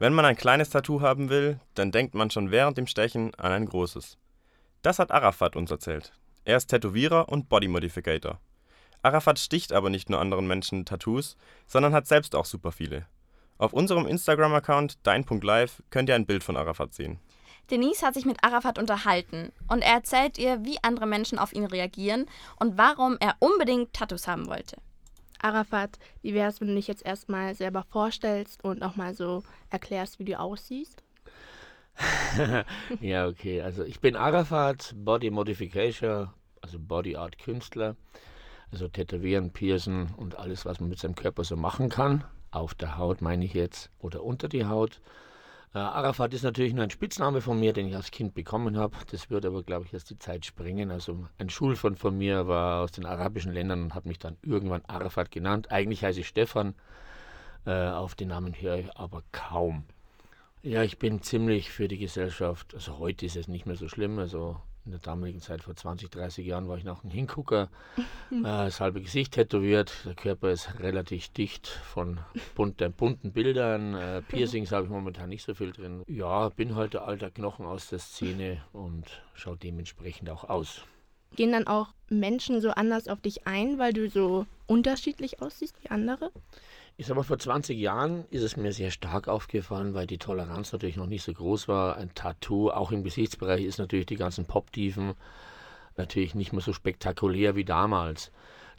Wenn man ein kleines Tattoo haben will, dann denkt man schon während dem Stechen an ein großes. Das hat Arafat uns erzählt. Er ist Tätowierer und Body Modificator. Arafat sticht aber nicht nur anderen Menschen Tattoos, sondern hat selbst auch super viele. Auf unserem Instagram-Account dein.live könnt ihr ein Bild von Arafat sehen. Denise hat sich mit Arafat unterhalten und er erzählt ihr, wie andere Menschen auf ihn reagieren und warum er unbedingt Tattoos haben wollte. Arafat, wie wäre es, wenn du dich jetzt erstmal selber vorstellst und auch mal so erklärst, wie du aussiehst? ja, okay. Also ich bin Arafat, Body Modification, also Body Art Künstler. Also Tätowieren, Piercen und alles, was man mit seinem Körper so machen kann. Auf der Haut meine ich jetzt oder unter die Haut. Äh, Arafat ist natürlich nur ein Spitzname von mir, den ich als Kind bekommen habe. Das würde aber, glaube ich, erst die Zeit sprengen. Also ein Schulfreund von mir war aus den arabischen Ländern und hat mich dann irgendwann Arafat genannt. Eigentlich heiße ich Stefan. Äh, auf den Namen höre ich aber kaum. Ja, ich bin ziemlich für die Gesellschaft. Also heute ist es nicht mehr so schlimm. Also in der damaligen Zeit, vor 20, 30 Jahren, war ich noch ein Hingucker, äh, das halbe Gesicht tätowiert. Der Körper ist relativ dicht von bunten, bunten Bildern. Äh, Piercings habe ich momentan nicht so viel drin. Ja, bin halt der alter Knochen aus der Szene und schaue dementsprechend auch aus. Gehen dann auch Menschen so anders auf dich ein, weil du so unterschiedlich aussiehst wie andere? Ich sag mal, vor 20 Jahren ist es mir sehr stark aufgefallen, weil die Toleranz natürlich noch nicht so groß war. Ein Tattoo, auch im Gesichtsbereich, ist natürlich die ganzen Pop-Tiefen natürlich nicht mehr so spektakulär wie damals.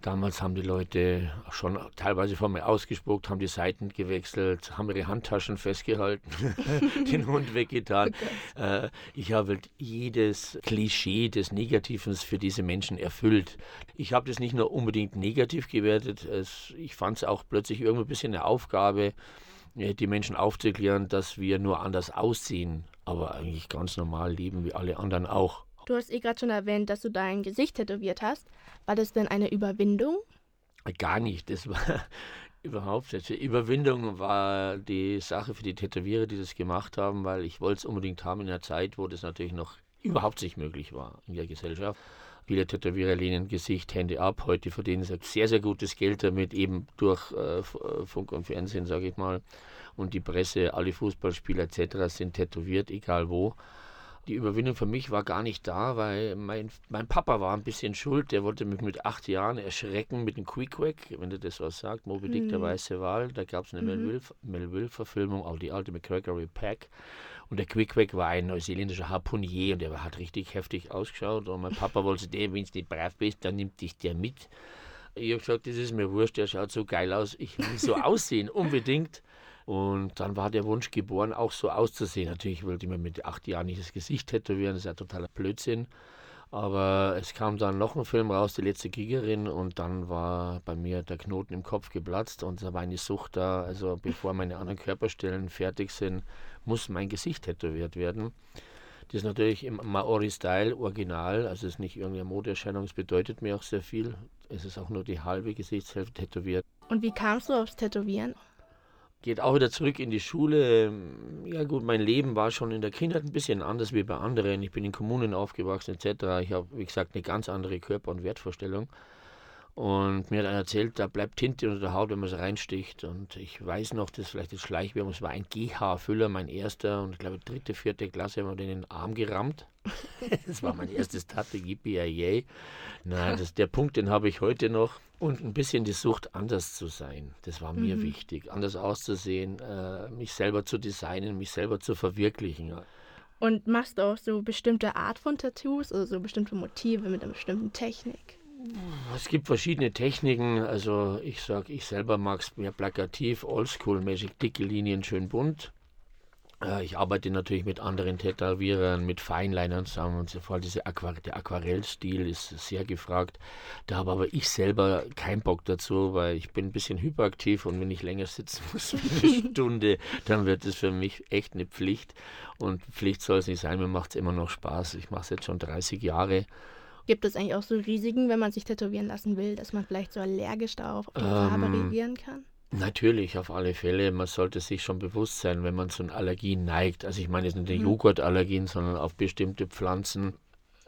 Damals haben die Leute schon teilweise vor mir ausgespuckt, haben die Seiten gewechselt, haben ihre Handtaschen festgehalten, den Hund weggetan. Oh äh, ich habe halt jedes Klischee des Negativen für diese Menschen erfüllt. Ich habe das nicht nur unbedingt negativ gewertet, es, ich fand es auch plötzlich irgendwie ein bisschen eine Aufgabe, äh, die Menschen aufzuklären, dass wir nur anders aussehen, aber eigentlich ganz normal leben wie alle anderen auch. Du hast eh gerade schon erwähnt, dass du dein Gesicht tätowiert hast. War das denn eine Überwindung? Gar nicht. Das war überhaupt nicht. Überwindung war die Sache für die Tätowierer, die das gemacht haben, weil ich wollte es unbedingt haben in einer Zeit, wo das natürlich noch überhaupt nicht möglich war in der Gesellschaft. Viele Tätowierer lehnen Gesicht, Hände ab. Heute verdienen sie sehr, sehr gutes Geld damit, eben durch äh, äh Funk und Fernsehen, sage ich mal. Und die Presse, alle Fußballspieler etc. sind tätowiert, egal wo die Überwindung für mich war gar nicht da, weil mein, mein Papa war ein bisschen schuld. Der wollte mich mit acht Jahren erschrecken mit dem Quick Quack, wenn du das was sagt. Moby Dick, mhm. der weiße Wal. Da gab es eine mhm. Melville-Verfilmung, auch die alte McGregory Pack. Und der Quick Quack war ein neuseeländischer Harpunier und der hat richtig heftig ausgeschaut. Und mein Papa wollte, wenn du nicht brav bist, dann nimmt dich der mit. Ich habe gesagt, das ist mir wurscht, der schaut so geil aus. Ich will so aussehen, unbedingt. Und dann war der Wunsch geboren, auch so auszusehen. Natürlich wollte ich mir mit acht Jahren nicht das Gesicht tätowieren, das ist ja totaler Blödsinn. Aber es kam dann noch ein Film raus, Die letzte Kriegerin, und dann war bei mir der Knoten im Kopf geplatzt und da war eine Sucht da. Also bevor meine anderen Körperstellen fertig sind, muss mein Gesicht tätowiert werden. Das ist natürlich im Maori-Style original, also es ist nicht irgendeine Modeerscheinung, es bedeutet mir auch sehr viel. Es ist auch nur die halbe Gesichtshälfte tätowiert. Und wie kamst du aufs Tätowieren? Geht auch wieder zurück in die Schule. Ja gut, mein Leben war schon in der Kindheit ein bisschen anders wie bei anderen. Ich bin in Kommunen aufgewachsen etc. Ich habe, wie gesagt, eine ganz andere Körper- und Wertvorstellung. Und mir hat einer erzählt, da bleibt Tinte unter der Haut, wenn man es reinsticht. Und ich weiß noch, das ist vielleicht das Schleichwerbung, es war ein GH-Füller, mein erster. Und ich glaube, dritte, vierte Klasse haben wir den in den Arm gerammt. das war mein erstes Tatte, yippie Nein, das, der Punkt, den habe ich heute noch. Und ein bisschen die Sucht, anders zu sein. Das war mir mhm. wichtig. Anders auszusehen, äh, mich selber zu designen, mich selber zu verwirklichen. Und machst du auch so bestimmte Art von Tattoos, also so bestimmte Motive mit einer bestimmten Technik? Es gibt verschiedene Techniken. Also ich sage, ich selber mag es mehr plakativ, oldschool-mäßig, dicke Linien, schön bunt. Äh, ich arbeite natürlich mit anderen Tätowierern, mit Feinlinern zusammen und so fort. Diese Aquar der Aquarellstil ist sehr gefragt. Da habe aber ich selber keinen Bock dazu, weil ich bin ein bisschen hyperaktiv und wenn ich länger sitzen muss, eine Stunde, dann wird es für mich echt eine Pflicht. Und Pflicht soll es nicht sein, mir macht es immer noch Spaß. Ich mache es jetzt schon 30 Jahre. Gibt es eigentlich auch so Risiken, wenn man sich tätowieren lassen will, dass man vielleicht so allergisch darauf auf die ähm, Farbe reagieren kann? Natürlich, auf alle Fälle. Man sollte sich schon bewusst sein, wenn man zu einer Allergie neigt. Also ich meine jetzt nicht eine mhm. Joghurtallergien, sondern auf bestimmte Pflanzen.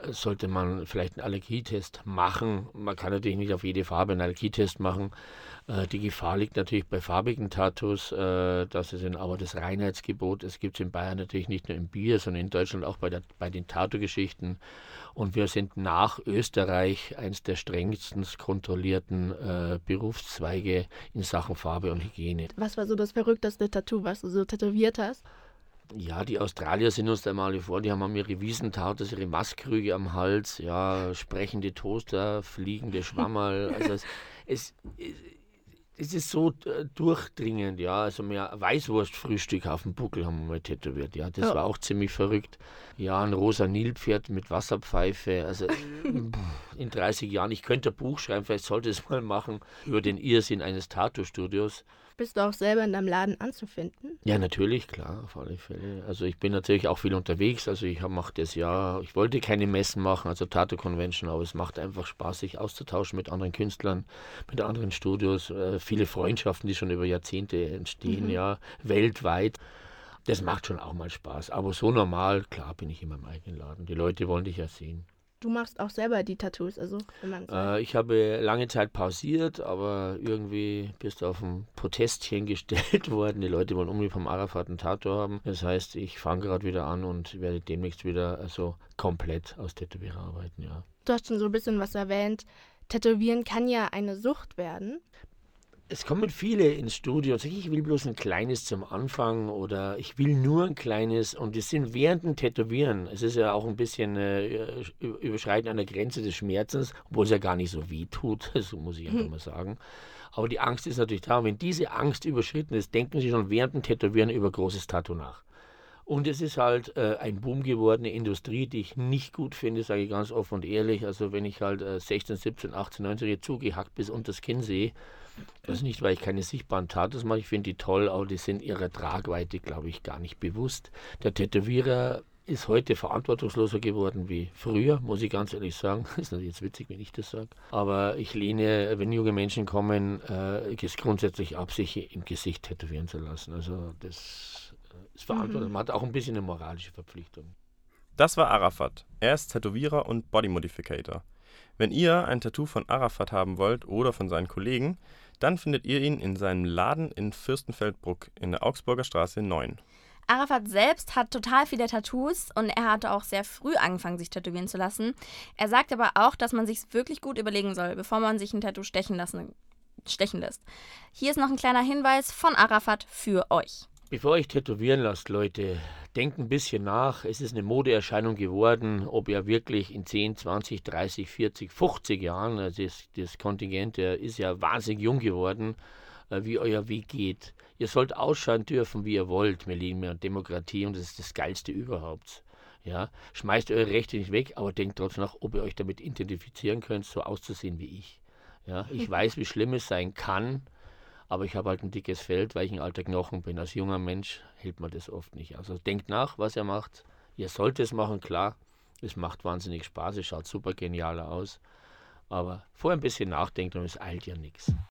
Sollte man vielleicht einen Allergietest machen. Man kann natürlich nicht auf jede Farbe einen Allergietest machen. Äh, die Gefahr liegt natürlich bei farbigen Tattoos, äh, dass es aber das Reinheitsgebot, es gibt es in Bayern natürlich nicht nur im Bier, sondern in Deutschland auch bei, der, bei den Tattoo-Geschichten. Und wir sind nach Österreich eines der strengsten kontrollierten äh, Berufszweige in Sachen Farbe und Hygiene. Was war so das verrückteste Tattoo, was du so tätowiert hast? Ja, die Australier sind uns da mal vor, die haben ihre Wiesentartes, ihre Maßkrüge am Hals, ja, sprechende Toaster, fliegende Schwammerl. Also es, es, es ist so äh, durchdringend, ja. Also mehr Weißwurstfrühstück auf dem Buckel haben wir mal tätowiert, ja. Das oh. war auch ziemlich verrückt. Ja, ein rosa Nilpferd mit Wasserpfeife. Also in 30 Jahren, ich könnte ein Buch schreiben, vielleicht sollte ich es mal machen, über den Irrsinn eines Tattoo-Studios. Bist du auch selber in deinem Laden anzufinden? Ja, natürlich, klar, auf alle Fälle. Also ich bin natürlich auch viel unterwegs. Also ich mache das ja, ich wollte keine Messen machen, also Tattoo Convention, aber es macht einfach Spaß, sich auszutauschen mit anderen Künstlern, mit anderen Studios. Äh, viele Freundschaften, die schon über Jahrzehnte entstehen, mhm. ja, weltweit. Das macht schon auch mal Spaß. Aber so normal, klar, bin ich in meinem eigenen Laden. Die Leute wollen dich ja sehen. Du machst auch selber die Tattoos, also wenn man äh, Ich habe lange Zeit pausiert, aber irgendwie bist du auf ein Protestchen gestellt worden. Die Leute wollen unbedingt vom Arafat ein Tattoo haben. Das heißt, ich fange gerade wieder an und werde demnächst wieder also komplett aus Tätowierer arbeiten, ja. Du hast schon so ein bisschen was erwähnt. Tätowieren kann ja eine Sucht werden es kommen viele ins Studio und sagen, ich will bloß ein kleines zum Anfang oder ich will nur ein kleines und die sind während dem Tätowieren. Es ist ja auch ein bisschen äh, Überschreiten an der Grenze des Schmerzens, obwohl es ja gar nicht so weh tut, so muss ich einfach hm. mal sagen. Aber die Angst ist natürlich da. Und wenn diese Angst überschritten ist, denken sie schon während dem Tätowieren über großes Tattoo nach. Und es ist halt äh, ein Boom gewordene Industrie, die ich nicht gut finde, sage ich ganz offen und ehrlich. Also wenn ich halt äh, 16, 17, 18, 19 Jahre zugehackt bis unter das Kinn sehe, das ist nicht, weil ich keine sichtbaren Tattoos mache. Ich finde die toll, aber die sind ihrer Tragweite, glaube ich, gar nicht bewusst. Der Tätowierer ist heute verantwortungsloser geworden wie früher, muss ich ganz ehrlich sagen. Ist natürlich jetzt witzig, wenn ich das sage. Aber ich lehne, wenn junge Menschen kommen, äh, es grundsätzlich ab, sich im Gesicht tätowieren zu lassen. Also das ist verantwortlich. Mhm. Man hat auch ein bisschen eine moralische Verpflichtung. Das war Arafat. Er ist Tätowierer und Bodymodificator. Wenn ihr ein Tattoo von Arafat haben wollt oder von seinen Kollegen, dann findet ihr ihn in seinem Laden in Fürstenfeldbruck in der Augsburger Straße 9. Arafat selbst hat total viele Tattoos und er hatte auch sehr früh angefangen, sich tätowieren zu lassen. Er sagt aber auch, dass man sich wirklich gut überlegen soll, bevor man sich ein Tattoo stechen, lassen, stechen lässt. Hier ist noch ein kleiner Hinweis von Arafat für euch. Bevor ich tätowieren lasst, Leute, denkt ein bisschen nach. Es ist eine Modeerscheinung geworden, ob ihr wirklich in 10, 20, 30, 40, 50 Jahren, also das, das Kontingent der ist ja wahnsinnig jung geworden, äh, wie euer Weg geht. Ihr sollt ausschauen dürfen, wie ihr wollt. Wir leben ja Demokratie und das ist das Geilste überhaupt. Ja, schmeißt eure Rechte nicht weg, aber denkt trotzdem nach, ob ihr euch damit identifizieren könnt, so auszusehen wie ich. Ja, ich weiß, wie schlimm es sein kann, aber ich habe halt ein dickes Feld, weil ich ein alter Knochen bin. Als junger Mensch hält man das oft nicht. Also denkt nach, was ihr macht. Ihr sollt es machen, klar. Es macht wahnsinnig Spaß, es schaut super genial aus. Aber vorher ein bisschen nachdenken und es eilt ja nichts.